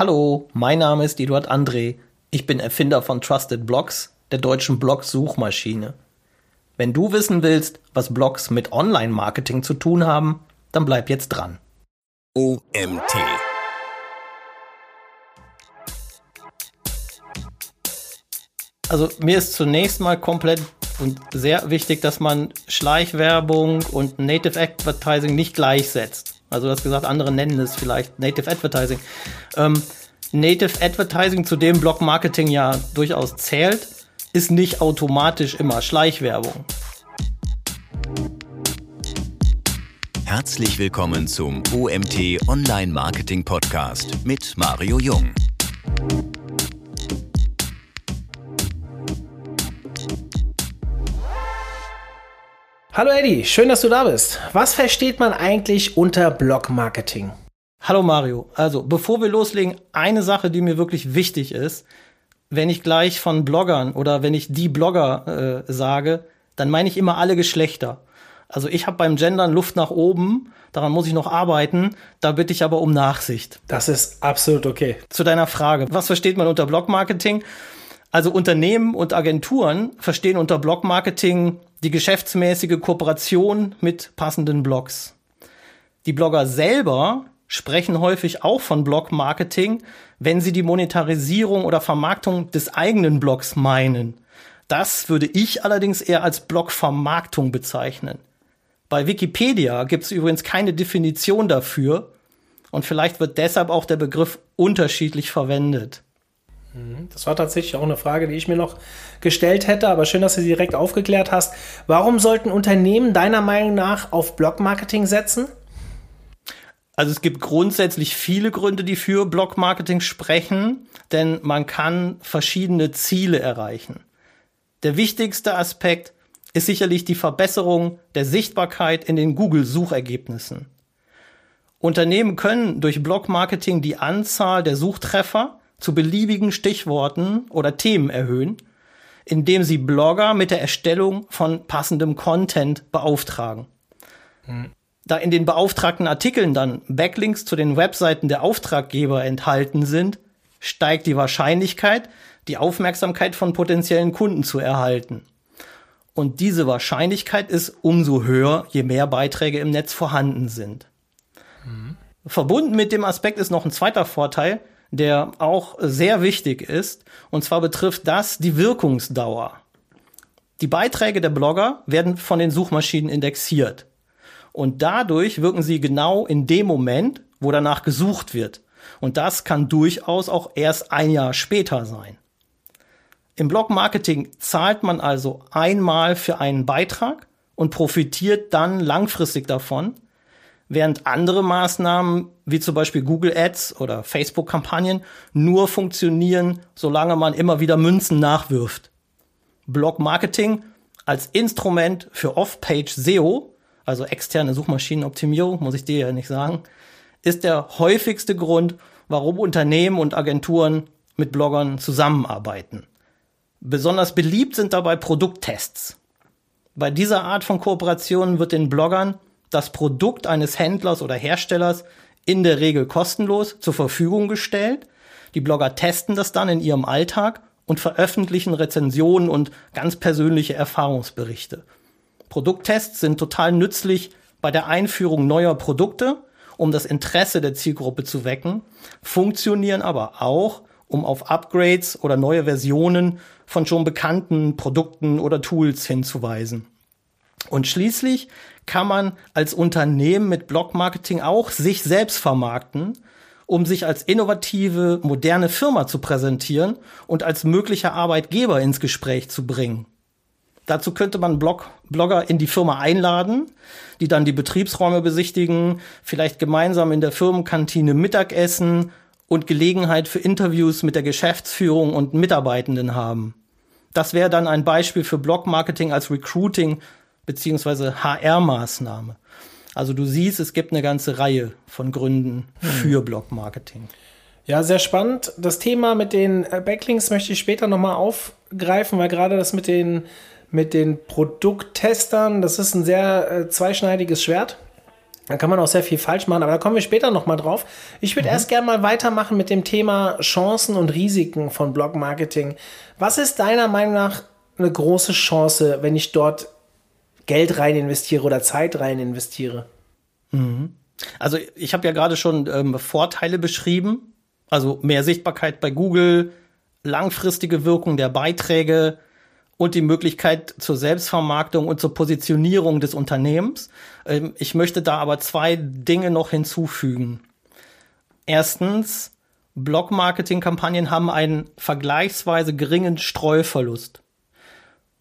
Hallo, mein Name ist Eduard André. Ich bin Erfinder von Trusted Blogs, der deutschen Blog-Suchmaschine. Wenn du wissen willst, was Blogs mit Online-Marketing zu tun haben, dann bleib jetzt dran. OMT. Also mir ist zunächst mal komplett und sehr wichtig, dass man Schleichwerbung und Native Advertising nicht gleichsetzt. Also du hast gesagt, andere nennen es vielleicht Native Advertising. Ähm, Native Advertising, zu dem Blog Marketing ja durchaus zählt, ist nicht automatisch immer Schleichwerbung. Herzlich willkommen zum OMT Online Marketing Podcast mit Mario Jung. Hallo Eddie, schön, dass du da bist. Was versteht man eigentlich unter Blog-Marketing? Hallo Mario. Also, bevor wir loslegen, eine Sache, die mir wirklich wichtig ist. Wenn ich gleich von Bloggern oder wenn ich die Blogger äh, sage, dann meine ich immer alle Geschlechter. Also ich habe beim Gendern Luft nach oben, daran muss ich noch arbeiten, da bitte ich aber um Nachsicht. Das ist absolut okay. Zu deiner Frage, was versteht man unter Blog-Marketing? Also Unternehmen und Agenturen verstehen unter Blog-Marketing die geschäftsmäßige Kooperation mit passenden Blogs. Die Blogger selber sprechen häufig auch von Blog-Marketing, wenn sie die Monetarisierung oder Vermarktung des eigenen Blogs meinen. Das würde ich allerdings eher als Blog-Vermarktung bezeichnen. Bei Wikipedia gibt es übrigens keine Definition dafür und vielleicht wird deshalb auch der Begriff unterschiedlich verwendet. Mhm. Das war tatsächlich auch eine Frage, die ich mir noch gestellt hätte, aber schön, dass du sie direkt aufgeklärt hast. Warum sollten Unternehmen deiner Meinung nach auf Blog-Marketing setzen? Also es gibt grundsätzlich viele Gründe, die für Blog-Marketing sprechen, denn man kann verschiedene Ziele erreichen. Der wichtigste Aspekt ist sicherlich die Verbesserung der Sichtbarkeit in den Google-Suchergebnissen. Unternehmen können durch Blog-Marketing die Anzahl der Suchtreffer zu beliebigen Stichworten oder Themen erhöhen, indem sie Blogger mit der Erstellung von passendem Content beauftragen. Hm. Da in den beauftragten Artikeln dann Backlinks zu den Webseiten der Auftraggeber enthalten sind, steigt die Wahrscheinlichkeit, die Aufmerksamkeit von potenziellen Kunden zu erhalten. Und diese Wahrscheinlichkeit ist umso höher, je mehr Beiträge im Netz vorhanden sind. Mhm. Verbunden mit dem Aspekt ist noch ein zweiter Vorteil, der auch sehr wichtig ist. Und zwar betrifft das die Wirkungsdauer. Die Beiträge der Blogger werden von den Suchmaschinen indexiert. Und dadurch wirken sie genau in dem Moment, wo danach gesucht wird. Und das kann durchaus auch erst ein Jahr später sein. Im Blog-Marketing zahlt man also einmal für einen Beitrag und profitiert dann langfristig davon, während andere Maßnahmen wie zum Beispiel Google Ads oder Facebook-Kampagnen nur funktionieren, solange man immer wieder Münzen nachwirft. Blog-Marketing als Instrument für Off-Page SEO, also externe Suchmaschinenoptimierung, muss ich dir ja nicht sagen, ist der häufigste Grund, warum Unternehmen und Agenturen mit Bloggern zusammenarbeiten. Besonders beliebt sind dabei Produkttests. Bei dieser Art von Kooperationen wird den Bloggern das Produkt eines Händlers oder Herstellers in der Regel kostenlos zur Verfügung gestellt. Die Blogger testen das dann in ihrem Alltag und veröffentlichen Rezensionen und ganz persönliche Erfahrungsberichte. Produkttests sind total nützlich bei der Einführung neuer Produkte, um das Interesse der Zielgruppe zu wecken, funktionieren aber auch, um auf Upgrades oder neue Versionen von schon bekannten Produkten oder Tools hinzuweisen. Und schließlich kann man als Unternehmen mit Blog-Marketing auch sich selbst vermarkten, um sich als innovative, moderne Firma zu präsentieren und als möglicher Arbeitgeber ins Gespräch zu bringen. Dazu könnte man Blog Blogger in die Firma einladen, die dann die Betriebsräume besichtigen, vielleicht gemeinsam in der Firmenkantine Mittagessen und Gelegenheit für Interviews mit der Geschäftsführung und Mitarbeitenden haben. Das wäre dann ein Beispiel für Blog-Marketing als Recruiting beziehungsweise HR-Maßnahme. Also du siehst, es gibt eine ganze Reihe von Gründen für Blog-Marketing. Ja, sehr spannend. Das Thema mit den äh, Backlinks möchte ich später nochmal aufgreifen, weil gerade das mit den, mit den Produkttestern, das ist ein sehr äh, zweischneidiges Schwert. Da kann man auch sehr viel falsch machen, aber da kommen wir später nochmal drauf. Ich würde mhm. erst gerne mal weitermachen mit dem Thema Chancen und Risiken von Blog Marketing. Was ist deiner Meinung nach eine große Chance, wenn ich dort Geld rein investiere oder Zeit rein investiere? Mhm. Also ich habe ja gerade schon ähm, Vorteile beschrieben, also mehr Sichtbarkeit bei Google, langfristige Wirkung der Beiträge und die Möglichkeit zur Selbstvermarktung und zur Positionierung des Unternehmens. Ähm, ich möchte da aber zwei Dinge noch hinzufügen. Erstens, Blog-Marketing-Kampagnen haben einen vergleichsweise geringen Streuverlust.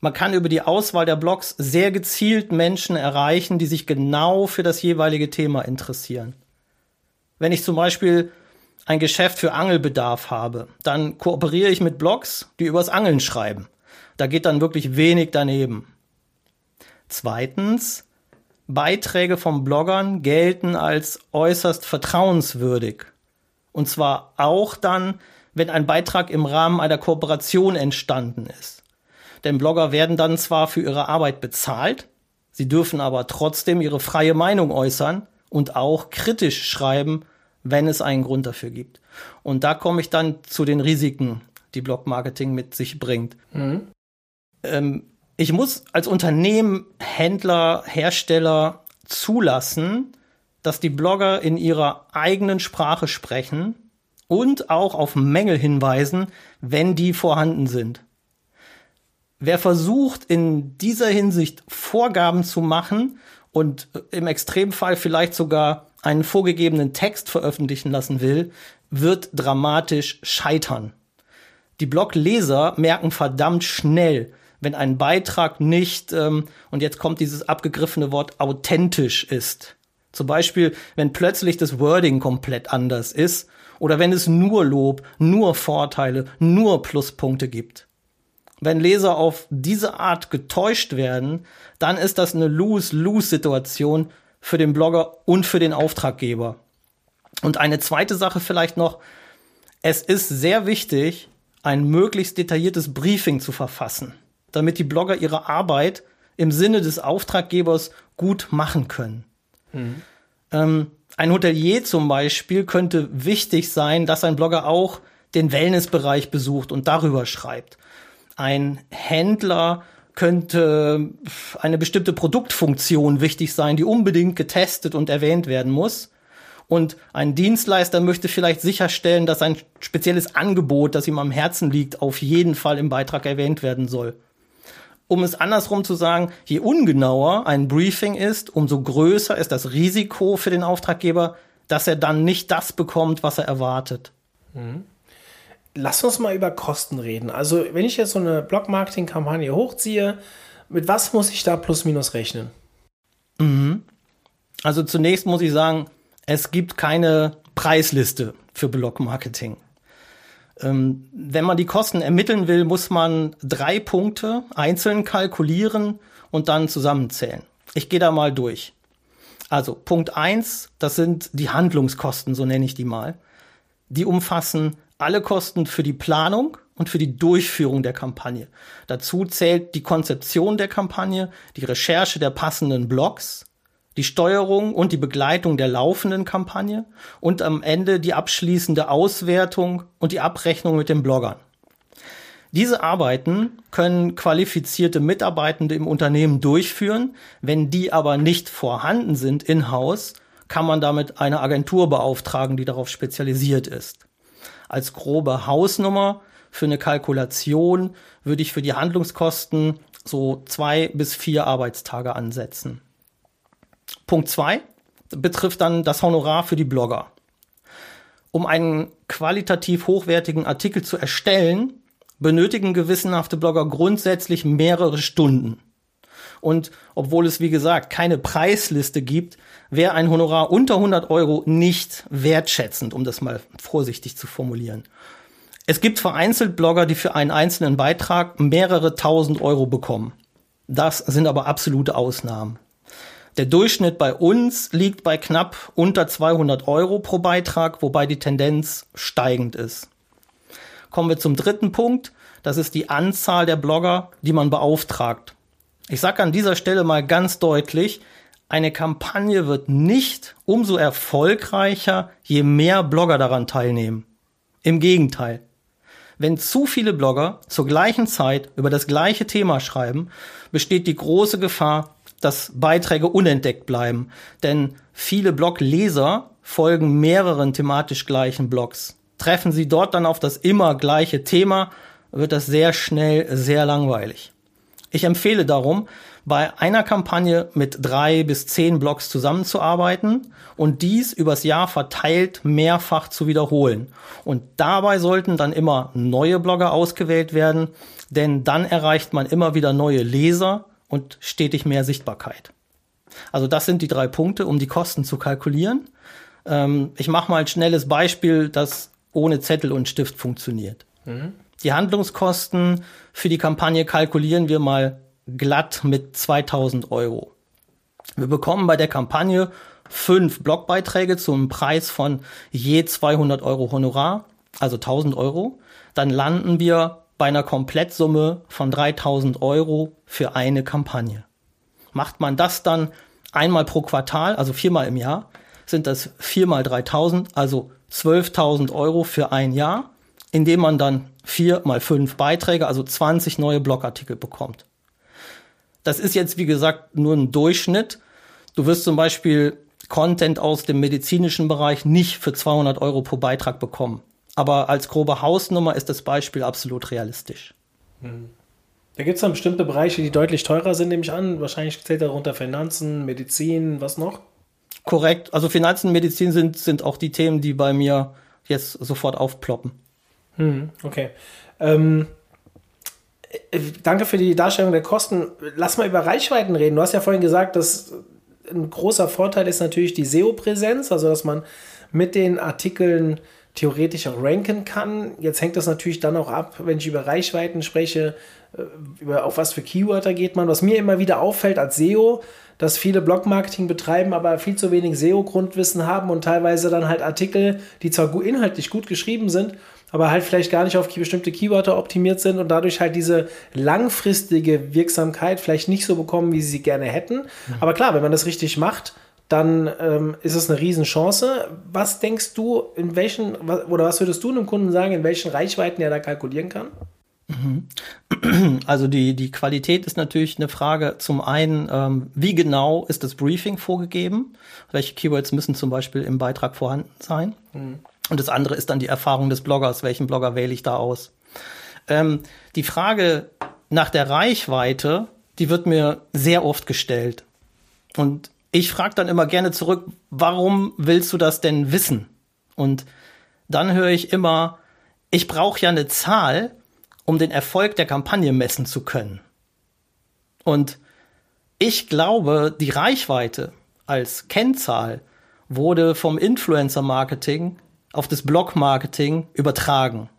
Man kann über die Auswahl der Blogs sehr gezielt Menschen erreichen, die sich genau für das jeweilige Thema interessieren. Wenn ich zum Beispiel ein Geschäft für Angelbedarf habe, dann kooperiere ich mit Blogs, die übers Angeln schreiben. Da geht dann wirklich wenig daneben. Zweitens, Beiträge von Bloggern gelten als äußerst vertrauenswürdig. Und zwar auch dann, wenn ein Beitrag im Rahmen einer Kooperation entstanden ist. Denn Blogger werden dann zwar für ihre Arbeit bezahlt, sie dürfen aber trotzdem ihre freie Meinung äußern und auch kritisch schreiben, wenn es einen Grund dafür gibt. Und da komme ich dann zu den Risiken, die Blogmarketing mit sich bringt. Mhm. Ähm, ich muss als Unternehmen, Händler, Hersteller zulassen, dass die Blogger in ihrer eigenen Sprache sprechen und auch auf Mängel hinweisen, wenn die vorhanden sind. Wer versucht, in dieser Hinsicht Vorgaben zu machen und im Extremfall vielleicht sogar einen vorgegebenen Text veröffentlichen lassen will, wird dramatisch scheitern. Die Blogleser merken verdammt schnell, wenn ein Beitrag nicht, ähm, und jetzt kommt dieses abgegriffene Wort, authentisch ist. Zum Beispiel, wenn plötzlich das Wording komplett anders ist oder wenn es nur Lob, nur Vorteile, nur Pluspunkte gibt. Wenn Leser auf diese Art getäuscht werden, dann ist das eine Lose-Lose-Situation für den Blogger und für den Auftraggeber. Und eine zweite Sache vielleicht noch. Es ist sehr wichtig, ein möglichst detailliertes Briefing zu verfassen, damit die Blogger ihre Arbeit im Sinne des Auftraggebers gut machen können. Mhm. Ähm, ein Hotelier zum Beispiel könnte wichtig sein, dass ein Blogger auch den Wellnessbereich besucht und darüber schreibt ein Händler könnte eine bestimmte Produktfunktion wichtig sein, die unbedingt getestet und erwähnt werden muss. Und ein Dienstleister möchte vielleicht sicherstellen, dass ein spezielles Angebot, das ihm am Herzen liegt, auf jeden Fall im Beitrag erwähnt werden soll. Um es andersrum zu sagen, je ungenauer ein Briefing ist, umso größer ist das Risiko für den Auftraggeber, dass er dann nicht das bekommt, was er erwartet. Mhm. Lass uns mal über Kosten reden. Also, wenn ich jetzt so eine Blog-Marketing-Kampagne hochziehe, mit was muss ich da plus minus rechnen? Mhm. Also zunächst muss ich sagen, es gibt keine Preisliste für Blog-Marketing. Ähm, wenn man die Kosten ermitteln will, muss man drei Punkte einzeln kalkulieren und dann zusammenzählen. Ich gehe da mal durch. Also Punkt eins, das sind die Handlungskosten, so nenne ich die mal. Die umfassen alle Kosten für die Planung und für die Durchführung der Kampagne. Dazu zählt die Konzeption der Kampagne, die Recherche der passenden Blogs, die Steuerung und die Begleitung der laufenden Kampagne und am Ende die abschließende Auswertung und die Abrechnung mit den Bloggern. Diese Arbeiten können qualifizierte Mitarbeitende im Unternehmen durchführen. Wenn die aber nicht vorhanden sind in-house, kann man damit eine Agentur beauftragen, die darauf spezialisiert ist als grobe Hausnummer für eine Kalkulation würde ich für die Handlungskosten so zwei bis vier Arbeitstage ansetzen. Punkt zwei betrifft dann das Honorar für die Blogger. Um einen qualitativ hochwertigen Artikel zu erstellen, benötigen gewissenhafte Blogger grundsätzlich mehrere Stunden. Und obwohl es, wie gesagt, keine Preisliste gibt, wäre ein Honorar unter 100 Euro nicht wertschätzend, um das mal vorsichtig zu formulieren. Es gibt vereinzelt Blogger, die für einen einzelnen Beitrag mehrere tausend Euro bekommen. Das sind aber absolute Ausnahmen. Der Durchschnitt bei uns liegt bei knapp unter 200 Euro pro Beitrag, wobei die Tendenz steigend ist. Kommen wir zum dritten Punkt. Das ist die Anzahl der Blogger, die man beauftragt. Ich sage an dieser Stelle mal ganz deutlich, eine Kampagne wird nicht umso erfolgreicher, je mehr Blogger daran teilnehmen. Im Gegenteil. Wenn zu viele Blogger zur gleichen Zeit über das gleiche Thema schreiben, besteht die große Gefahr, dass Beiträge unentdeckt bleiben. Denn viele Blogleser folgen mehreren thematisch gleichen Blogs. Treffen sie dort dann auf das immer gleiche Thema, wird das sehr schnell sehr langweilig. Ich empfehle darum, bei einer Kampagne mit drei bis zehn Blogs zusammenzuarbeiten und dies übers Jahr verteilt mehrfach zu wiederholen. Und dabei sollten dann immer neue Blogger ausgewählt werden, denn dann erreicht man immer wieder neue Leser und stetig mehr Sichtbarkeit. Also das sind die drei Punkte, um die Kosten zu kalkulieren. Ähm, ich mache mal ein schnelles Beispiel, das ohne Zettel und Stift funktioniert. Mhm. Die Handlungskosten für die Kampagne kalkulieren wir mal glatt mit 2000 Euro. Wir bekommen bei der Kampagne fünf Blogbeiträge zum Preis von je 200 Euro Honorar, also 1000 Euro. Dann landen wir bei einer Komplettsumme von 3000 Euro für eine Kampagne. Macht man das dann einmal pro Quartal, also viermal im Jahr, sind das viermal 3000, also 12.000 Euro für ein Jahr, indem man dann vier mal fünf Beiträge, also 20 neue Blogartikel bekommt. Das ist jetzt, wie gesagt, nur ein Durchschnitt. Du wirst zum Beispiel Content aus dem medizinischen Bereich nicht für 200 Euro pro Beitrag bekommen. Aber als grobe Hausnummer ist das Beispiel absolut realistisch. Hm. Da gibt es dann bestimmte Bereiche, die deutlich teurer sind, nehme ich an. Wahrscheinlich zählt darunter Finanzen, Medizin, was noch? Korrekt. Also Finanzen, Medizin sind, sind auch die Themen, die bei mir jetzt sofort aufploppen. Hm, okay. Ähm, äh, danke für die Darstellung der Kosten. Lass mal über Reichweiten reden. Du hast ja vorhin gesagt, dass ein großer Vorteil ist natürlich die SEO-Präsenz, also dass man mit den Artikeln theoretisch auch ranken kann. Jetzt hängt das natürlich dann auch ab, wenn ich über Reichweiten spreche, äh, über auf was für Keywörter geht man. Was mir immer wieder auffällt als SEO, dass viele Blog-Marketing betreiben, aber viel zu wenig SEO-Grundwissen haben und teilweise dann halt Artikel, die zwar inhaltlich gut geschrieben sind, aber halt vielleicht gar nicht auf bestimmte Keywörter optimiert sind und dadurch halt diese langfristige Wirksamkeit vielleicht nicht so bekommen, wie sie sie gerne hätten. Mhm. Aber klar, wenn man das richtig macht, dann ähm, ist es eine Riesenchance. Was denkst du, in welchen, oder was würdest du einem Kunden sagen, in welchen Reichweiten er da kalkulieren kann? Mhm. Also die, die Qualität ist natürlich eine Frage. Zum einen, ähm, wie genau ist das Briefing vorgegeben? Welche Keywords müssen zum Beispiel im Beitrag vorhanden sein? Mhm. Und das andere ist dann die Erfahrung des Bloggers. Welchen Blogger wähle ich da aus? Ähm, die Frage nach der Reichweite, die wird mir sehr oft gestellt. Und ich frage dann immer gerne zurück, warum willst du das denn wissen? Und dann höre ich immer, ich brauche ja eine Zahl, um den Erfolg der Kampagne messen zu können. Und ich glaube, die Reichweite als Kennzahl wurde vom Influencer-Marketing auf das Blog-Marketing übertragen.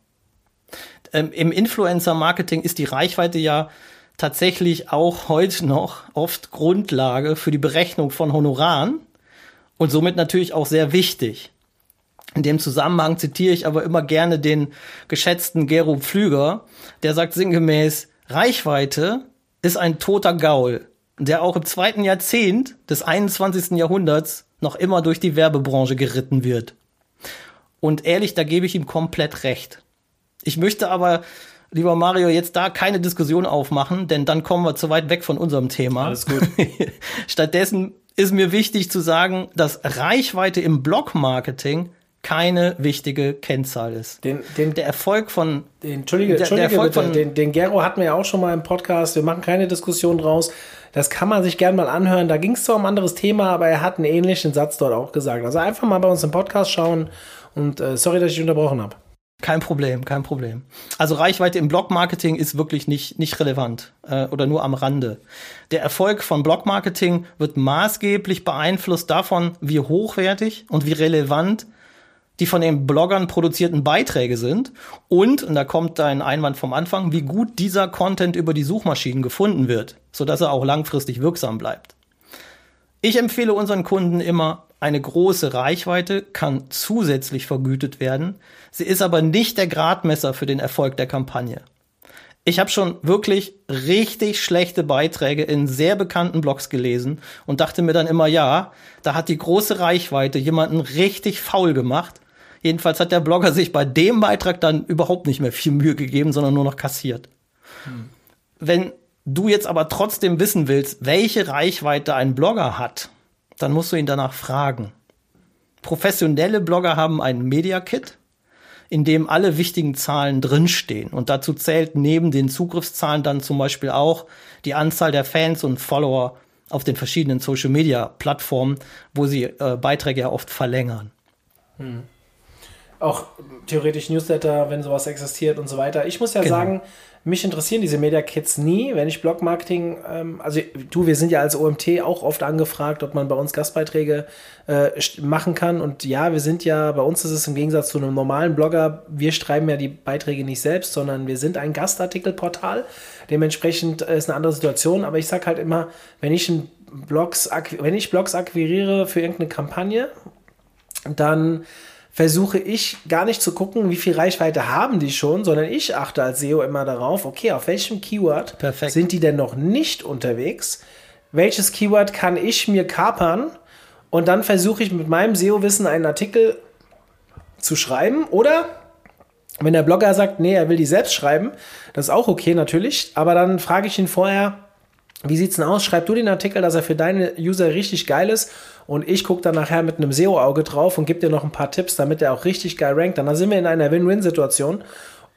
Ähm, Im Influencer-Marketing ist die Reichweite ja tatsächlich auch heute noch oft Grundlage für die Berechnung von Honoraren und somit natürlich auch sehr wichtig. In dem Zusammenhang zitiere ich aber immer gerne den geschätzten Gero Pflüger, der sagt sinngemäß, Reichweite ist ein toter Gaul, der auch im zweiten Jahrzehnt des 21. Jahrhunderts noch immer durch die Werbebranche geritten wird. Und ehrlich, da gebe ich ihm komplett recht. Ich möchte aber, lieber Mario, jetzt da keine Diskussion aufmachen, denn dann kommen wir zu weit weg von unserem Thema. Alles gut. Stattdessen ist mir wichtig zu sagen, dass Reichweite im Blog-Marketing keine wichtige Kennzahl ist. Den, den, der Erfolg von den, Entschuldige, der, Entschuldige der Erfolg bitte, von, den, den Gero hatten wir ja auch schon mal im Podcast. Wir machen keine Diskussion draus. Das kann man sich gerne mal anhören. Da ging es zwar um ein anderes Thema, aber er hat einen ähnlichen Satz dort auch gesagt. Also einfach mal bei uns im Podcast schauen und äh, sorry, dass ich unterbrochen habe. Kein Problem, kein Problem. Also Reichweite im Blog-Marketing ist wirklich nicht, nicht relevant äh, oder nur am Rande. Der Erfolg von Blog-Marketing wird maßgeblich beeinflusst davon, wie hochwertig und wie relevant die von den Bloggern produzierten Beiträge sind und, und da kommt dein Einwand vom Anfang, wie gut dieser Content über die Suchmaschinen gefunden wird, sodass er auch langfristig wirksam bleibt. Ich empfehle unseren Kunden immer, eine große Reichweite kann zusätzlich vergütet werden, sie ist aber nicht der Gradmesser für den Erfolg der Kampagne. Ich habe schon wirklich richtig schlechte Beiträge in sehr bekannten Blogs gelesen und dachte mir dann immer, ja, da hat die große Reichweite jemanden richtig faul gemacht. Jedenfalls hat der Blogger sich bei dem Beitrag dann überhaupt nicht mehr viel Mühe gegeben, sondern nur noch kassiert. Hm. Wenn du jetzt aber trotzdem wissen willst, welche Reichweite ein Blogger hat, dann musst du ihn danach fragen. Professionelle Blogger haben ein Media Kit, in dem alle wichtigen Zahlen drinstehen. Und dazu zählt neben den Zugriffszahlen dann zum Beispiel auch die Anzahl der Fans und Follower auf den verschiedenen Social Media Plattformen, wo sie äh, Beiträge ja oft verlängern. Hm. Auch theoretisch Newsletter, wenn sowas existiert und so weiter. Ich muss ja genau. sagen, mich interessieren diese Media Kits nie, wenn ich Blogmarketing, ähm, also du, wir sind ja als OMT auch oft angefragt, ob man bei uns Gastbeiträge äh, machen kann. Und ja, wir sind ja, bei uns ist es im Gegensatz zu einem normalen Blogger, wir schreiben ja die Beiträge nicht selbst, sondern wir sind ein Gastartikelportal. Dementsprechend äh, ist eine andere Situation. Aber ich sage halt immer, wenn ich Blogs, wenn ich Blogs akquiriere für irgendeine Kampagne, dann versuche ich gar nicht zu gucken, wie viel Reichweite haben die schon, sondern ich achte als SEO immer darauf, okay, auf welchem Keyword Perfekt. sind die denn noch nicht unterwegs? Welches Keyword kann ich mir kapern? Und dann versuche ich mit meinem SEO-Wissen einen Artikel zu schreiben oder wenn der Blogger sagt, nee, er will die selbst schreiben, das ist auch okay natürlich, aber dann frage ich ihn vorher, wie sieht's denn aus? Schreib du den Artikel, dass er für deine User richtig geil ist und ich gucke dann nachher mit einem SEO-Auge drauf und gebe dir noch ein paar Tipps, damit er auch richtig geil rankt. Dann sind wir in einer Win-Win-Situation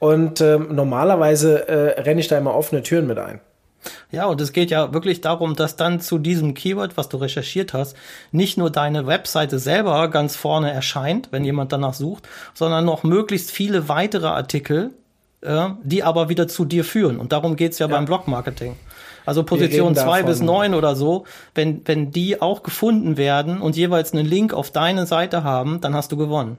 und ähm, normalerweise äh, renne ich da immer offene Türen mit ein. Ja, und es geht ja wirklich darum, dass dann zu diesem Keyword, was du recherchiert hast, nicht nur deine Webseite selber ganz vorne erscheint, wenn jemand danach sucht, sondern noch möglichst viele weitere Artikel, äh, die aber wieder zu dir führen. Und darum geht's ja, ja. beim Blog-Marketing. Also Position zwei bis neun oder so, wenn, wenn die auch gefunden werden und jeweils einen Link auf deine Seite haben, dann hast du gewonnen.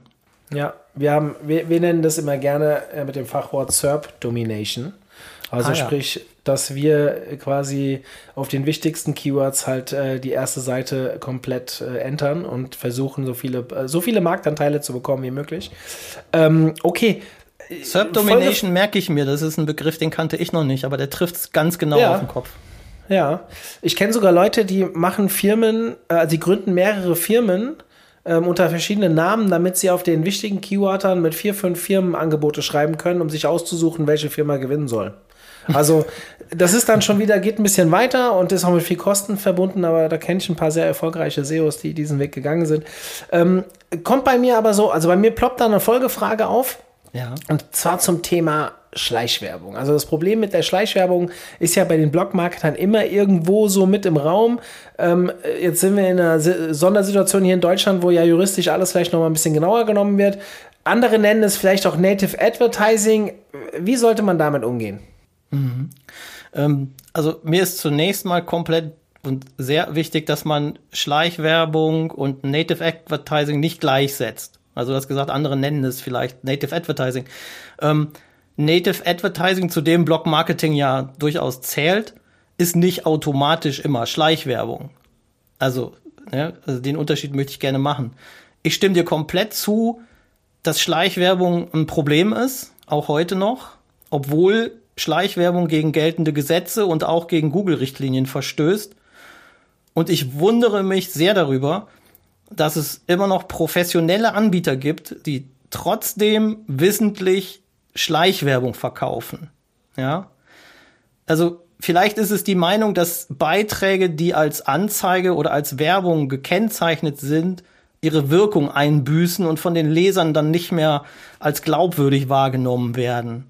Ja, wir haben, wir, wir nennen das immer gerne äh, mit dem Fachwort SERP Domination. Also ah, sprich, ja. dass wir quasi auf den wichtigsten Keywords halt äh, die erste Seite komplett äh, entern und versuchen, so viele, äh, so viele Marktanteile zu bekommen wie möglich. Ähm, okay, SERP Domination merke ich mir, das ist ein Begriff, den kannte ich noch nicht, aber der trifft es ganz genau ja. auf den Kopf. Ja, ich kenne sogar Leute, die machen Firmen, äh, die gründen mehrere Firmen ähm, unter verschiedenen Namen, damit sie auf den wichtigen Keywordern mit vier, fünf Firmenangebote schreiben können, um sich auszusuchen, welche Firma gewinnen soll. Also das ist dann schon wieder, geht ein bisschen weiter und ist auch mit viel Kosten verbunden, aber da kenne ich ein paar sehr erfolgreiche SEOs, die diesen Weg gegangen sind. Ähm, kommt bei mir aber so, also bei mir ploppt da eine Folgefrage auf. Ja. Und zwar zum Thema Schleichwerbung. Also das Problem mit der Schleichwerbung ist ja bei den Blogmarketern immer irgendwo so mit im Raum. Ähm, jetzt sind wir in einer Sondersituation hier in Deutschland, wo ja juristisch alles vielleicht noch mal ein bisschen genauer genommen wird. Andere nennen es vielleicht auch Native Advertising. Wie sollte man damit umgehen? Mhm. Ähm, also mir ist zunächst mal komplett und sehr wichtig, dass man Schleichwerbung und Native Advertising nicht gleichsetzt. Also du hast gesagt, andere nennen es vielleicht Native Advertising. Ähm, Native Advertising, zu dem Blog Marketing ja durchaus zählt, ist nicht automatisch immer Schleichwerbung. Also, ja, also den Unterschied möchte ich gerne machen. Ich stimme dir komplett zu, dass Schleichwerbung ein Problem ist, auch heute noch, obwohl Schleichwerbung gegen geltende Gesetze und auch gegen Google-Richtlinien verstößt. Und ich wundere mich sehr darüber, dass es immer noch professionelle Anbieter gibt, die trotzdem wissentlich Schleichwerbung verkaufen. Ja. Also vielleicht ist es die Meinung, dass Beiträge, die als Anzeige oder als Werbung gekennzeichnet sind, ihre Wirkung einbüßen und von den Lesern dann nicht mehr als glaubwürdig wahrgenommen werden.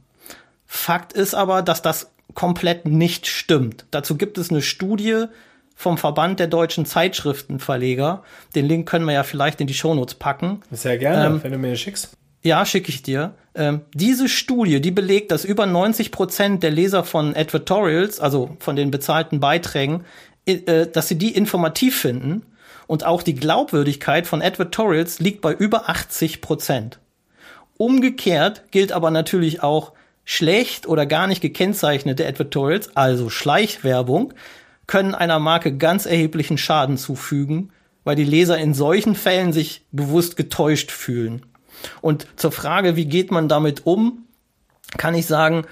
Fakt ist aber, dass das komplett nicht stimmt. Dazu gibt es eine Studie vom Verband der deutschen Zeitschriftenverleger. Den Link können wir ja vielleicht in die Shownotes packen. Sehr gerne, ähm, wenn du mir schickst. Ja, schicke ich dir. Ähm, diese Studie, die belegt, dass über 90 Prozent der Leser von Advertorials, also von den bezahlten Beiträgen, äh, dass sie die informativ finden. Und auch die Glaubwürdigkeit von Advertorials liegt bei über 80 Prozent. Umgekehrt gilt aber natürlich auch schlecht oder gar nicht gekennzeichnete Advertorials, also Schleichwerbung, können einer Marke ganz erheblichen Schaden zufügen, weil die Leser in solchen Fällen sich bewusst getäuscht fühlen. Und zur Frage, wie geht man damit um, kann ich sagen,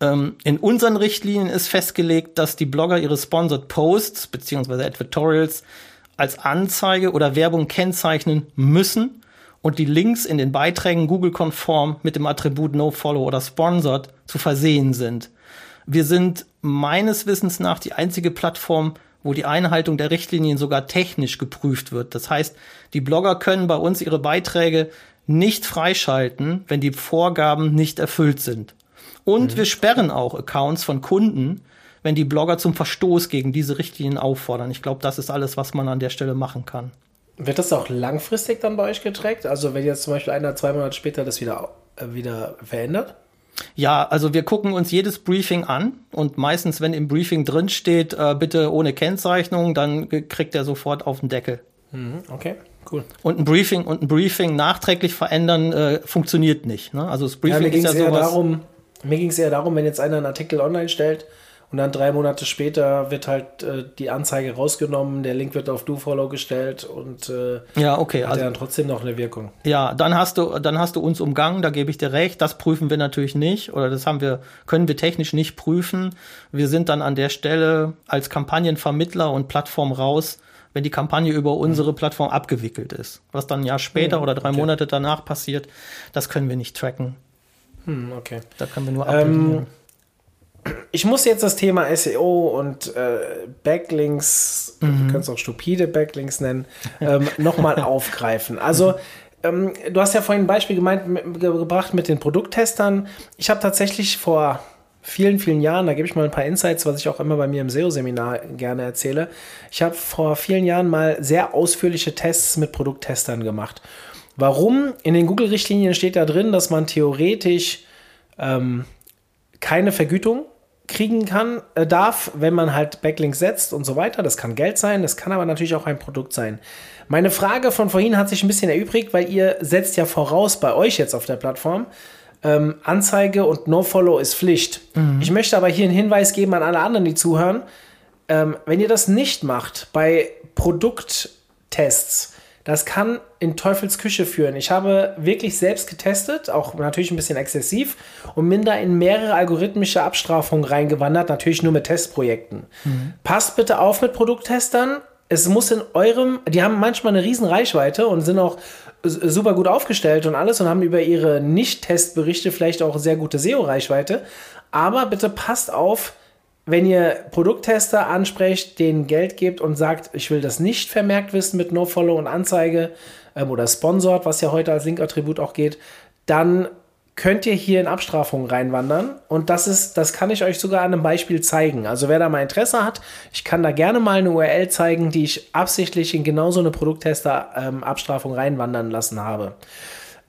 Ähm, in unseren Richtlinien ist festgelegt, dass die Blogger ihre Sponsored Posts beziehungsweise Advertorials als Anzeige oder Werbung kennzeichnen müssen und die Links in den Beiträgen Google-konform mit dem Attribut NoFollow oder Sponsored zu versehen sind. Wir sind meines Wissens nach die einzige Plattform, wo die Einhaltung der Richtlinien sogar technisch geprüft wird. Das heißt, die Blogger können bei uns ihre Beiträge nicht freischalten, wenn die Vorgaben nicht erfüllt sind. Und mhm. wir sperren auch Accounts von Kunden, wenn die Blogger zum Verstoß gegen diese Richtlinien auffordern. Ich glaube, das ist alles, was man an der Stelle machen kann. Wird das auch langfristig dann bei euch getrackt? Also wenn jetzt zum Beispiel ein oder zwei Monate später das wieder, äh, wieder verändert? Ja, also wir gucken uns jedes Briefing an und meistens, wenn im Briefing drin steht, äh, bitte ohne Kennzeichnung, dann kriegt er sofort auf den Deckel. Mhm, okay, cool. Und ein Briefing und ein Briefing nachträglich verändern äh, funktioniert nicht. Ne? Also das Briefing ja, mir ist ja sowas. Darum, mir ging es eher darum, wenn jetzt einer einen Artikel online stellt und dann drei Monate später wird halt äh, die Anzeige rausgenommen, der Link wird auf DoFollow gestellt und äh, ja, okay, hat also, dann trotzdem noch eine Wirkung. Ja, dann hast du, dann hast du uns umgangen, da gebe ich dir recht. Das prüfen wir natürlich nicht oder das haben wir, können wir technisch nicht prüfen. Wir sind dann an der Stelle als Kampagnenvermittler und Plattform raus, wenn die Kampagne über unsere Plattform abgewickelt ist. Was dann ein Jahr später ja, oder drei okay. Monate danach passiert, das können wir nicht tracken. Hm, okay. Da können wir nur ähm, ich muss jetzt das Thema SEO und äh, Backlinks, mhm. wir können es auch stupide Backlinks nennen, ähm, nochmal aufgreifen. Also, ähm, du hast ja vorhin ein Beispiel gemeint, gebracht mit den Produkttestern. Ich habe tatsächlich vor vielen, vielen Jahren, da gebe ich mal ein paar Insights, was ich auch immer bei mir im SEO-Seminar gerne erzähle. Ich habe vor vielen Jahren mal sehr ausführliche Tests mit Produkttestern gemacht. Warum? In den Google-Richtlinien steht da drin, dass man theoretisch ähm, keine Vergütung kriegen kann, äh, darf, wenn man halt Backlinks setzt und so weiter. Das kann Geld sein, das kann aber natürlich auch ein Produkt sein. Meine Frage von vorhin hat sich ein bisschen erübrigt, weil ihr setzt ja voraus bei euch jetzt auf der Plattform, ähm, Anzeige und No-Follow ist Pflicht. Mhm. Ich möchte aber hier einen Hinweis geben an alle anderen, die zuhören. Ähm, wenn ihr das nicht macht bei Produkttests, das kann in Teufels Küche führen. Ich habe wirklich selbst getestet, auch natürlich ein bisschen exzessiv, und bin da in mehrere algorithmische Abstrafungen reingewandert, natürlich nur mit Testprojekten. Mhm. Passt bitte auf mit Produkttestern. Es muss in eurem, die haben manchmal eine riesen Reichweite und sind auch super gut aufgestellt und alles und haben über ihre Nicht-Testberichte vielleicht auch sehr gute SEO-Reichweite. Aber bitte passt auf, wenn ihr Produkttester ansprecht, denen Geld gebt und sagt, ich will das nicht vermerkt wissen mit No-Follow und Anzeige ähm, oder Sponsored, was ja heute als Link-Attribut auch geht, dann könnt ihr hier in Abstrafungen reinwandern. Und das ist, das kann ich euch sogar an einem Beispiel zeigen. Also wer da mal Interesse hat, ich kann da gerne mal eine URL zeigen, die ich absichtlich in genau so eine Produkttester-Abstrafung ähm, reinwandern lassen habe.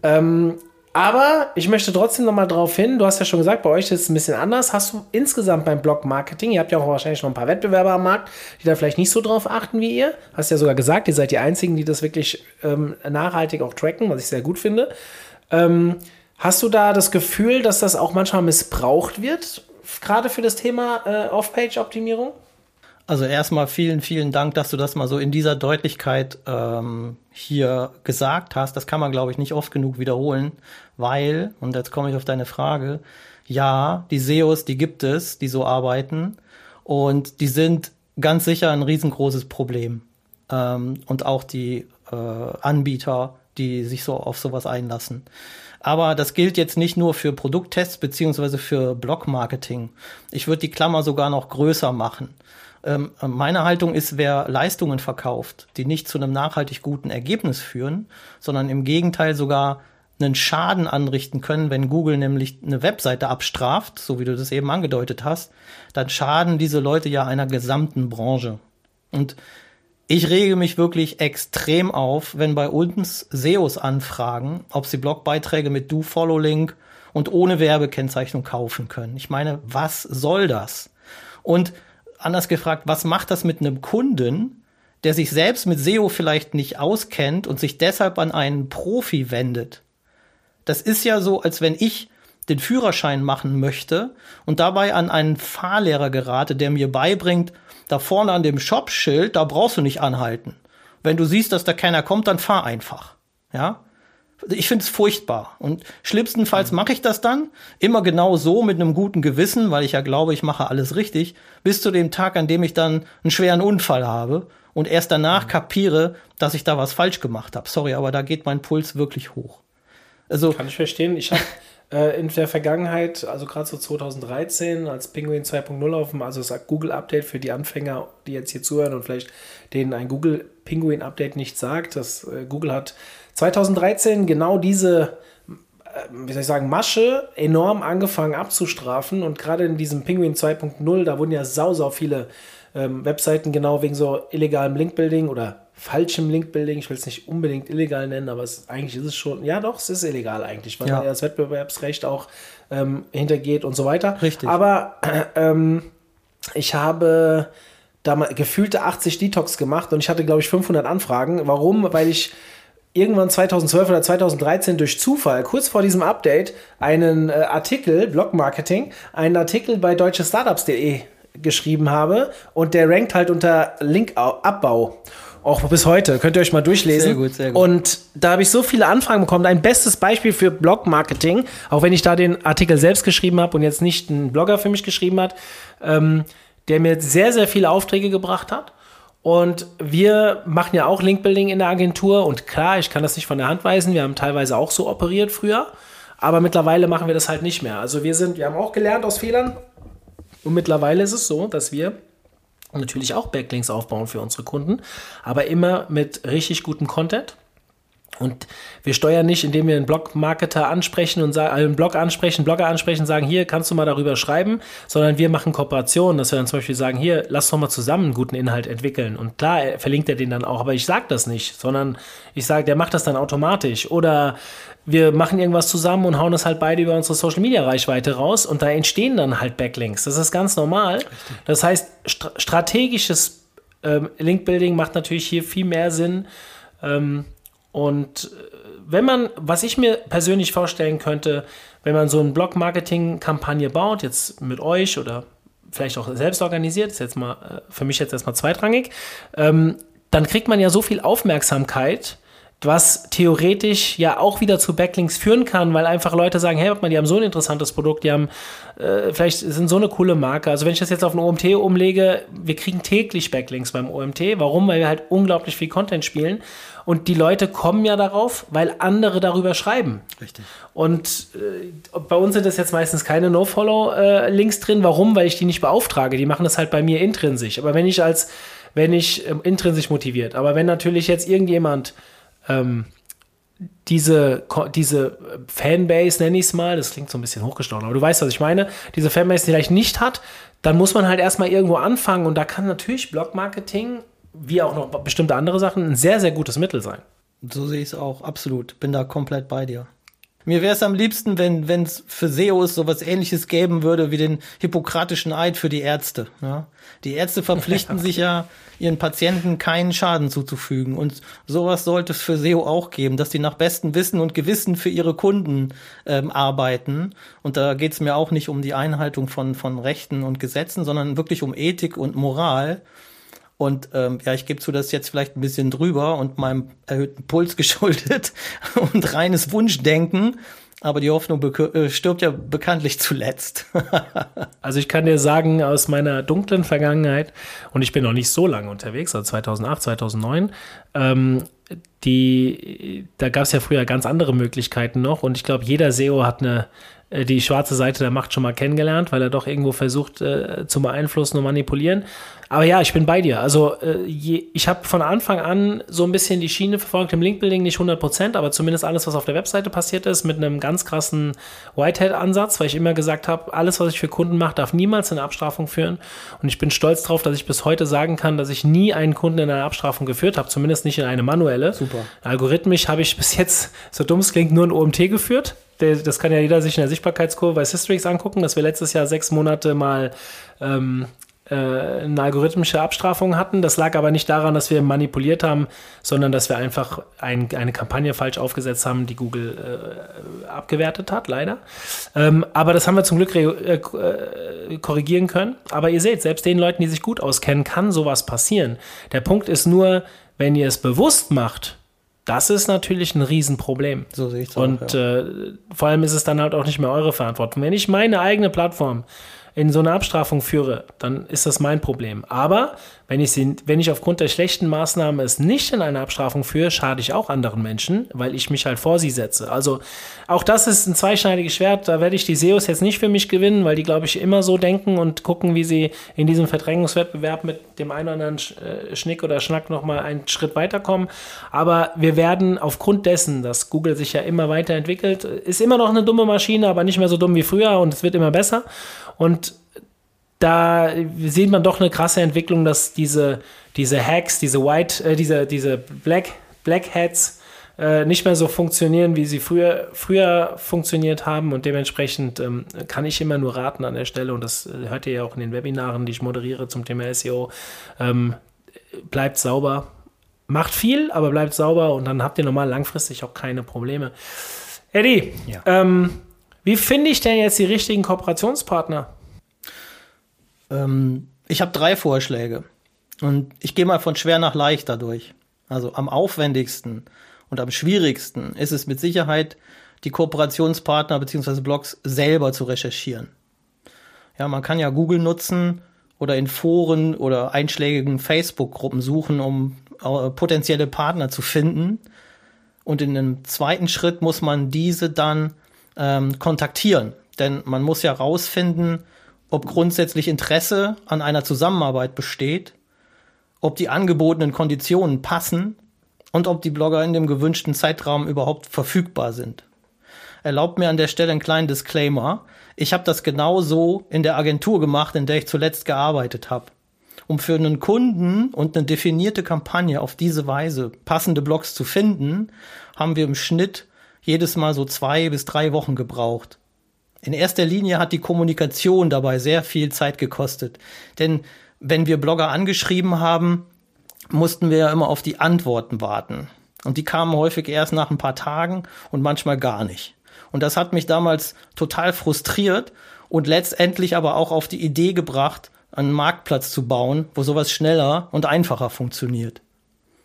Ähm, aber ich möchte trotzdem noch mal darauf hin, du hast ja schon gesagt, bei euch ist es ein bisschen anders. Hast du insgesamt beim Blog-Marketing, ihr habt ja auch wahrscheinlich noch ein paar Wettbewerber am Markt, die da vielleicht nicht so drauf achten wie ihr. Hast ja sogar gesagt, ihr seid die Einzigen, die das wirklich ähm, nachhaltig auch tracken, was ich sehr gut finde. Ähm, hast du da das Gefühl, dass das auch manchmal missbraucht wird, gerade für das Thema äh, Off-Page-Optimierung? Also erstmal vielen, vielen Dank, dass du das mal so in dieser Deutlichkeit ähm, hier gesagt hast. Das kann man, glaube ich, nicht oft genug wiederholen, weil, und jetzt komme ich auf deine Frage, ja, die SEOs, die gibt es, die so arbeiten und die sind ganz sicher ein riesengroßes Problem. Ähm, und auch die äh, Anbieter, die sich so auf sowas einlassen. Aber das gilt jetzt nicht nur für Produkttests beziehungsweise für Blog-Marketing. Ich würde die Klammer sogar noch größer machen. Ähm, meine Haltung ist, wer Leistungen verkauft, die nicht zu einem nachhaltig guten Ergebnis führen, sondern im Gegenteil sogar einen Schaden anrichten können, wenn Google nämlich eine Webseite abstraft, so wie du das eben angedeutet hast, dann schaden diese Leute ja einer gesamten Branche. Und ich rege mich wirklich extrem auf, wenn bei uns SEOs anfragen, ob sie Blogbeiträge mit Do-Follow-Link und ohne Werbekennzeichnung kaufen können. Ich meine, was soll das? Und anders gefragt, was macht das mit einem Kunden, der sich selbst mit SEO vielleicht nicht auskennt und sich deshalb an einen Profi wendet? Das ist ja so, als wenn ich den Führerschein machen möchte und dabei an einen Fahrlehrer gerate, der mir beibringt, da vorne an dem Shopschild, da brauchst du nicht anhalten. Wenn du siehst, dass da keiner kommt, dann fahr einfach. Ja? Ich finde es furchtbar. Und schlimmstenfalls mache ich das dann immer genau so mit einem guten Gewissen, weil ich ja glaube, ich mache alles richtig, bis zu dem Tag, an dem ich dann einen schweren Unfall habe und erst danach kapiere, dass ich da was falsch gemacht habe. Sorry, aber da geht mein Puls wirklich hoch. Also kann ich verstehen. Ich habe äh, in der Vergangenheit, also gerade so 2013, als Penguin 2.0 auf dem, also das Google-Update für die Anfänger, die jetzt hier zuhören und vielleicht denen ein Google Penguin-Update nicht sagt, dass äh, Google hat 2013 genau diese äh, wie soll ich sagen, Masche enorm angefangen abzustrafen und gerade in diesem Penguin 2.0, da wurden ja sau, sau viele ähm, Webseiten genau wegen so illegalem Linkbuilding oder falschem Linkbuilding, ich will es nicht unbedingt illegal nennen, aber es, eigentlich ist es schon, ja doch, es ist illegal eigentlich, weil ja. das Wettbewerbsrecht auch ähm, hintergeht und so weiter. Richtig. Aber äh, ähm, ich habe damals gefühlte 80 Detox gemacht und ich hatte, glaube ich, 500 Anfragen. Warum? Weil ich irgendwann 2012 oder 2013 durch Zufall, kurz vor diesem Update, einen äh, Artikel, Blog Marketing, einen Artikel bei deutschestartups.de geschrieben habe und der rankt halt unter Linkabbau. Auch bis heute. Könnt ihr euch mal durchlesen. Sehr gut, sehr gut. Und da habe ich so viele Anfragen bekommen. Ein bestes Beispiel für Blog-Marketing, auch wenn ich da den Artikel selbst geschrieben habe und jetzt nicht ein Blogger für mich geschrieben hat, ähm, der mir sehr, sehr viele Aufträge gebracht hat. Und wir machen ja auch Linkbuilding in der Agentur. Und klar, ich kann das nicht von der Hand weisen. Wir haben teilweise auch so operiert früher. Aber mittlerweile machen wir das halt nicht mehr. Also wir sind, wir haben auch gelernt aus Fehlern. Und mittlerweile ist es so, dass wir natürlich auch Backlinks aufbauen für unsere Kunden, aber immer mit richtig gutem Content. Und wir steuern nicht, indem wir einen Blog-Marketer ansprechen und sagen, einen Blog ansprechen, Blogger ansprechen, sagen, hier kannst du mal darüber schreiben, sondern wir machen Kooperationen, dass wir dann zum Beispiel sagen, hier, lass doch mal zusammen einen guten Inhalt entwickeln. Und klar, verlinkt er den dann auch, aber ich sage das nicht, sondern ich sage, der macht das dann automatisch. Oder wir machen irgendwas zusammen und hauen das halt beide über unsere Social Media Reichweite raus und da entstehen dann halt Backlinks. Das ist ganz normal. Das heißt, st strategisches ähm, Linkbuilding macht natürlich hier viel mehr Sinn. Ähm, und äh, wenn man, was ich mir persönlich vorstellen könnte, wenn man so eine Blog-Marketing-Kampagne baut, jetzt mit euch oder vielleicht auch selbst organisiert, ist jetzt mal äh, für mich jetzt erstmal zweitrangig, ähm, dann kriegt man ja so viel Aufmerksamkeit, was theoretisch ja auch wieder zu Backlinks führen kann, weil einfach Leute sagen, hey, mal, die haben so ein interessantes Produkt, die haben äh, vielleicht sind so eine coole Marke. Also wenn ich das jetzt auf ein OMT umlege, wir kriegen täglich Backlinks beim OMT. Warum? Weil wir halt unglaublich viel Content spielen und die Leute kommen ja darauf, weil andere darüber schreiben. Richtig. Und äh, bei uns sind das jetzt meistens keine No-Follow-Links äh, drin. Warum? Weil ich die nicht beauftrage. Die machen das halt bei mir intrinsisch. Aber wenn ich als, wenn ich ähm, intrinsisch motiviert, aber wenn natürlich jetzt irgendjemand ähm, diese, diese Fanbase, nenne ich es mal, das klingt so ein bisschen hochgestochen, aber du weißt, was ich meine, diese Fanbase vielleicht nicht hat, dann muss man halt erstmal irgendwo anfangen und da kann natürlich Blog-Marketing, wie auch noch bestimmte andere Sachen, ein sehr, sehr gutes Mittel sein. So sehe ich es auch, absolut. Bin da komplett bei dir. Mir wäre es am liebsten, wenn es für SEOs sowas ähnliches geben würde wie den hippokratischen Eid für die Ärzte. Ja? Die Ärzte verpflichten ja. sich ja, ihren Patienten keinen Schaden zuzufügen. Und sowas sollte es für SEO auch geben, dass die nach bestem Wissen und Gewissen für ihre Kunden ähm, arbeiten. Und da geht es mir auch nicht um die Einhaltung von, von Rechten und Gesetzen, sondern wirklich um Ethik und Moral. Und ähm, ja, ich gebe zu, das jetzt vielleicht ein bisschen drüber und meinem erhöhten Puls geschuldet und reines Wunschdenken. Aber die Hoffnung äh, stirbt ja bekanntlich zuletzt. also ich kann dir sagen, aus meiner dunklen Vergangenheit, und ich bin noch nicht so lange unterwegs, also 2008, 2009, ähm, die, da gab es ja früher ganz andere Möglichkeiten noch. Und ich glaube, jeder SEO hat eine die schwarze Seite der Macht schon mal kennengelernt, weil er doch irgendwo versucht äh, zu beeinflussen und manipulieren. Aber ja, ich bin bei dir. Also äh, je, ich habe von Anfang an so ein bisschen die Schiene verfolgt im Linkbuilding, nicht 100%, aber zumindest alles, was auf der Webseite passiert ist, mit einem ganz krassen Whitehead-Ansatz, weil ich immer gesagt habe, alles, was ich für Kunden mache, darf niemals in eine Abstrafung führen. Und ich bin stolz darauf, dass ich bis heute sagen kann, dass ich nie einen Kunden in eine Abstrafung geführt habe, zumindest nicht in eine manuelle. Super. Algorithmisch habe ich bis jetzt, so dumm es klingt, nur ein OMT geführt das kann ja jeder sich in der Sichtbarkeitskurve bei Systrix angucken, dass wir letztes Jahr sechs Monate mal ähm, äh, eine algorithmische Abstrafung hatten. Das lag aber nicht daran, dass wir manipuliert haben, sondern dass wir einfach ein, eine Kampagne falsch aufgesetzt haben, die Google äh, abgewertet hat, leider. Ähm, aber das haben wir zum Glück äh, äh, korrigieren können. Aber ihr seht, selbst den Leuten, die sich gut auskennen, kann sowas passieren. Der Punkt ist nur, wenn ihr es bewusst macht, das ist natürlich ein Riesenproblem. So sehe ich es Und ja. äh, vor allem ist es dann halt auch nicht mehr eure Verantwortung. Wenn ich meine eigene Plattform in so eine Abstrafung führe, dann ist das mein Problem. Aber wenn ich, sie, wenn ich aufgrund der schlechten Maßnahme es nicht in eine Abstrafung führe, schade ich auch anderen Menschen, weil ich mich halt vor sie setze. Also auch das ist ein zweischneidiges Schwert. Da werde ich die SEOs jetzt nicht für mich gewinnen, weil die, glaube ich, immer so denken und gucken, wie sie in diesem Verdrängungswettbewerb mit dem einen oder anderen äh, Schnick oder Schnack nochmal einen Schritt weiterkommen. Aber wir werden aufgrund dessen, dass Google sich ja immer weiterentwickelt, ist immer noch eine dumme Maschine, aber nicht mehr so dumm wie früher und es wird immer besser. Und da sieht man doch eine krasse Entwicklung, dass diese, diese Hacks, diese White, äh, diese, diese Black, Black Hats äh, nicht mehr so funktionieren, wie sie früher, früher funktioniert haben. Und dementsprechend ähm, kann ich immer nur raten an der Stelle, und das äh, hört ihr ja auch in den Webinaren, die ich moderiere zum Thema SEO, ähm, bleibt sauber. Macht viel, aber bleibt sauber und dann habt ihr normal langfristig auch keine Probleme. Eddie, ja. ähm, wie finde ich denn jetzt die richtigen Kooperationspartner? Ähm, ich habe drei Vorschläge. Und ich gehe mal von schwer nach leichter durch. Also am aufwendigsten und am schwierigsten ist es mit Sicherheit, die Kooperationspartner bzw. Blogs selber zu recherchieren. Ja, man kann ja Google nutzen oder in Foren oder einschlägigen Facebook-Gruppen suchen, um äh, potenzielle Partner zu finden. Und in einem zweiten Schritt muss man diese dann ähm, kontaktieren. Denn man muss ja rausfinden, ob grundsätzlich Interesse an einer Zusammenarbeit besteht, ob die angebotenen Konditionen passen und ob die Blogger in dem gewünschten Zeitraum überhaupt verfügbar sind. Erlaubt mir an der Stelle einen kleinen Disclaimer. Ich habe das genau so in der Agentur gemacht, in der ich zuletzt gearbeitet habe. Um für einen Kunden und eine definierte Kampagne auf diese Weise passende Blogs zu finden, haben wir im Schnitt jedes Mal so zwei bis drei Wochen gebraucht. In erster Linie hat die Kommunikation dabei sehr viel Zeit gekostet. Denn wenn wir Blogger angeschrieben haben, mussten wir ja immer auf die Antworten warten. Und die kamen häufig erst nach ein paar Tagen und manchmal gar nicht. Und das hat mich damals total frustriert und letztendlich aber auch auf die Idee gebracht, einen Marktplatz zu bauen, wo sowas schneller und einfacher funktioniert.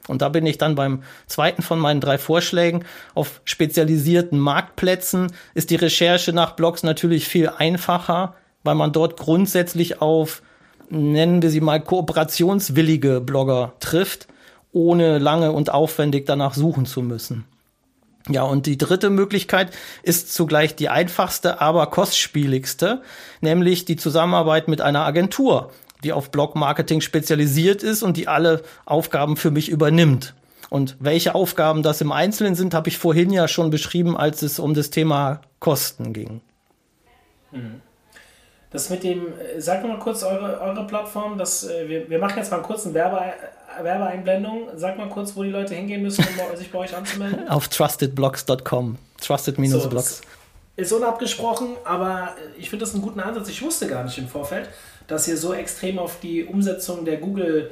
Und da bin ich dann beim zweiten von meinen drei Vorschlägen. Auf spezialisierten Marktplätzen ist die Recherche nach Blogs natürlich viel einfacher, weil man dort grundsätzlich auf, nennen wir sie mal, kooperationswillige Blogger trifft, ohne lange und aufwendig danach suchen zu müssen. Ja, und die dritte Möglichkeit ist zugleich die einfachste, aber kostspieligste, nämlich die Zusammenarbeit mit einer Agentur die auf Blog-Marketing spezialisiert ist und die alle Aufgaben für mich übernimmt. Und welche Aufgaben das im Einzelnen sind, habe ich vorhin ja schon beschrieben, als es um das Thema Kosten ging. Mhm. Das mit dem, äh, sag mal kurz eure, eure Plattform, das, äh, wir, wir machen jetzt mal einen kurzen Werbe, Werbeeinblendung. Sag mal kurz, wo die Leute hingehen müssen, um sich bei euch anzumelden. Auf trustedblogs.com. Trusted-blogs. So, ist unabgesprochen, aber ich finde das einen guten Ansatz. Ich wusste gar nicht im Vorfeld, dass ihr so extrem auf die Umsetzung der Google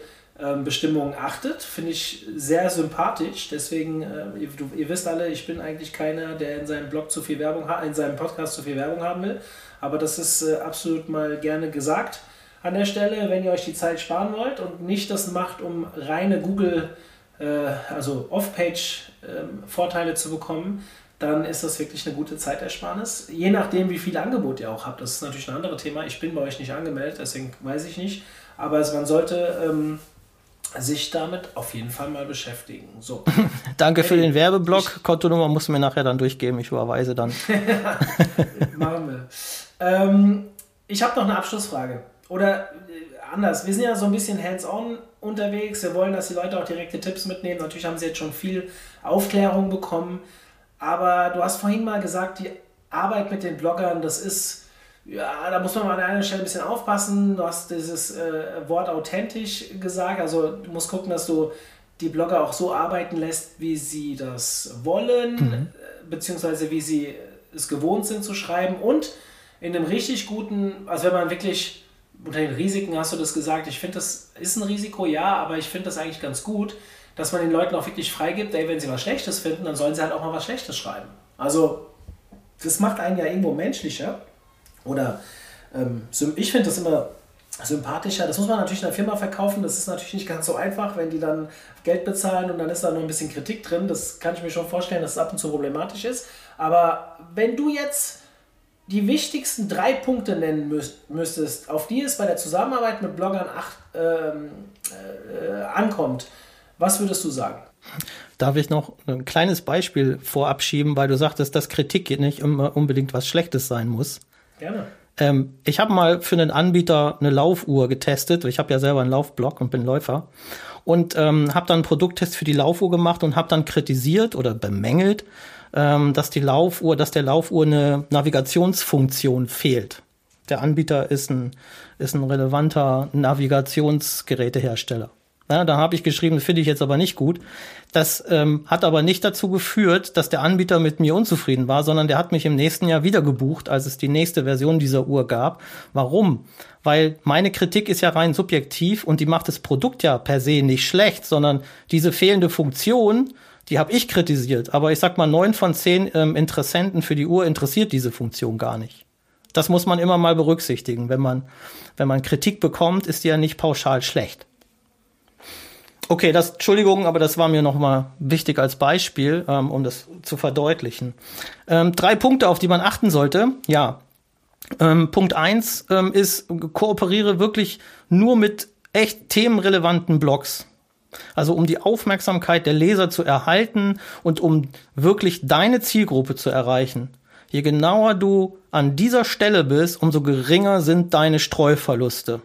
Bestimmungen achtet, finde ich sehr sympathisch. Deswegen, äh, ihr, ihr, wisst alle, ich bin eigentlich keiner, der in seinem Blog zu viel Werbung hat, in seinem Podcast zu viel Werbung haben will. Aber das ist äh, absolut mal gerne gesagt an der Stelle, wenn ihr euch die Zeit sparen wollt und nicht das macht, um reine Google, äh, also Off-Page-Vorteile ähm, zu bekommen, dann ist das wirklich eine gute Zeitersparnis. Je nachdem, wie viel Angebot ihr auch habt. Das ist natürlich ein anderes Thema. Ich bin bei euch nicht angemeldet, deswegen weiß ich nicht. Aber man sollte ähm, sich damit auf jeden Fall mal beschäftigen. So. Danke für den Werbeblock. Kontonummer musst du mir nachher dann durchgeben. Ich überweise dann. Machen wir. Ähm, ich habe noch eine Abschlussfrage. Oder äh, anders. Wir sind ja so ein bisschen hands-on unterwegs. Wir wollen, dass die Leute auch direkte Tipps mitnehmen. Natürlich haben sie jetzt schon viel Aufklärung bekommen. Aber du hast vorhin mal gesagt, die Arbeit mit den Bloggern, das ist, ja, da muss man mal an einer Stelle ein bisschen aufpassen. Du hast dieses äh, Wort authentisch gesagt. Also du musst gucken, dass du die Blogger auch so arbeiten lässt, wie sie das wollen, mhm. Äh, beziehungsweise wie sie es gewohnt sind zu schreiben. Und in einem richtig guten, also wenn man wirklich unter den Risiken hast du das gesagt, ich finde, das ist ein Risiko, ja, aber ich finde das eigentlich ganz gut dass man den Leuten auch wirklich freigibt, ey, wenn sie was Schlechtes finden, dann sollen sie halt auch mal was Schlechtes schreiben. Also, das macht einen ja irgendwo menschlicher. Oder ähm, ich finde das immer sympathischer. Das muss man natürlich einer Firma verkaufen. Das ist natürlich nicht ganz so einfach, wenn die dann Geld bezahlen und dann ist da noch ein bisschen Kritik drin. Das kann ich mir schon vorstellen, dass es ab und zu problematisch ist. Aber wenn du jetzt die wichtigsten drei Punkte nennen müsst, müsstest, auf die es bei der Zusammenarbeit mit Bloggern acht, ähm, äh, ankommt, was würdest du sagen? Darf ich noch ein kleines Beispiel vorab schieben, weil du sagtest, dass Kritik nicht immer unbedingt was Schlechtes sein muss. Gerne. Ähm, ich habe mal für einen Anbieter eine Laufuhr getestet. Ich habe ja selber einen Laufblog und bin Läufer. Und ähm, habe dann einen Produkttest für die Laufuhr gemacht und habe dann kritisiert oder bemängelt, ähm, dass die Laufuhr, dass der Laufuhr eine Navigationsfunktion fehlt. Der Anbieter ist ein, ist ein relevanter Navigationsgerätehersteller. Ja, da habe ich geschrieben, finde ich jetzt aber nicht gut. Das ähm, hat aber nicht dazu geführt, dass der Anbieter mit mir unzufrieden war, sondern der hat mich im nächsten Jahr wieder gebucht, als es die nächste Version dieser Uhr gab. Warum? Weil meine Kritik ist ja rein subjektiv und die macht das Produkt ja per se nicht schlecht, sondern diese fehlende Funktion, die habe ich kritisiert. Aber ich sag mal, neun von zehn ähm, Interessenten für die Uhr interessiert diese Funktion gar nicht. Das muss man immer mal berücksichtigen. Wenn man, wenn man Kritik bekommt, ist die ja nicht pauschal schlecht. Okay, das, Entschuldigung, aber das war mir nochmal wichtig als Beispiel, ähm, um das zu verdeutlichen. Ähm, drei Punkte, auf die man achten sollte. Ja. Ähm, Punkt eins ähm, ist, kooperiere wirklich nur mit echt themenrelevanten Blogs. Also um die Aufmerksamkeit der Leser zu erhalten und um wirklich deine Zielgruppe zu erreichen. Je genauer du an dieser Stelle bist, umso geringer sind deine Streuverluste.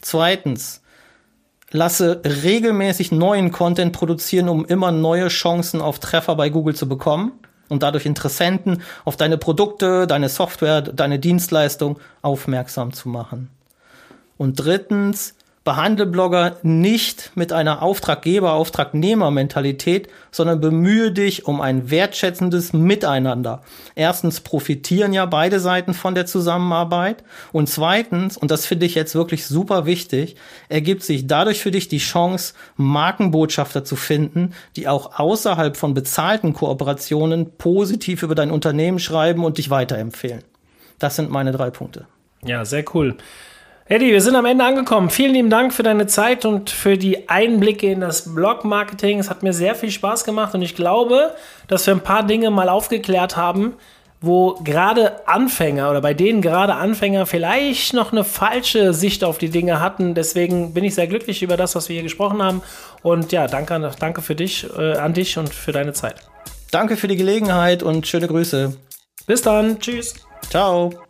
Zweitens, lasse regelmäßig neuen Content produzieren, um immer neue Chancen auf Treffer bei Google zu bekommen und dadurch Interessenten auf deine Produkte, deine Software, deine Dienstleistung aufmerksam zu machen. Und drittens, Behandle Blogger nicht mit einer Auftraggeber-Auftragnehmer-Mentalität, sondern bemühe dich um ein wertschätzendes Miteinander. Erstens profitieren ja beide Seiten von der Zusammenarbeit und zweitens, und das finde ich jetzt wirklich super wichtig, ergibt sich dadurch für dich die Chance, Markenbotschafter zu finden, die auch außerhalb von bezahlten Kooperationen positiv über dein Unternehmen schreiben und dich weiterempfehlen. Das sind meine drei Punkte. Ja, sehr cool. Eddie, wir sind am Ende angekommen. Vielen lieben Dank für deine Zeit und für die Einblicke in das Blog-Marketing. Es hat mir sehr viel Spaß gemacht und ich glaube, dass wir ein paar Dinge mal aufgeklärt haben, wo gerade Anfänger oder bei denen gerade Anfänger vielleicht noch eine falsche Sicht auf die Dinge hatten. Deswegen bin ich sehr glücklich über das, was wir hier gesprochen haben. Und ja, danke, danke für dich, äh, an dich und für deine Zeit. Danke für die Gelegenheit und schöne Grüße. Bis dann. Tschüss. Ciao.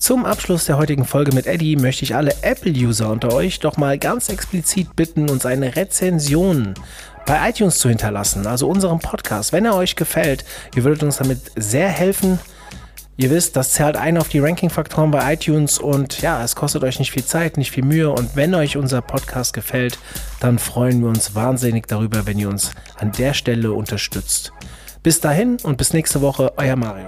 Zum Abschluss der heutigen Folge mit Eddie möchte ich alle Apple-User unter euch doch mal ganz explizit bitten, uns eine Rezension bei iTunes zu hinterlassen, also unserem Podcast. Wenn er euch gefällt, ihr würdet uns damit sehr helfen. Ihr wisst, das zahlt ein auf die Ranking-Faktoren bei iTunes und ja, es kostet euch nicht viel Zeit, nicht viel Mühe. Und wenn euch unser Podcast gefällt, dann freuen wir uns wahnsinnig darüber, wenn ihr uns an der Stelle unterstützt. Bis dahin und bis nächste Woche, euer Mario.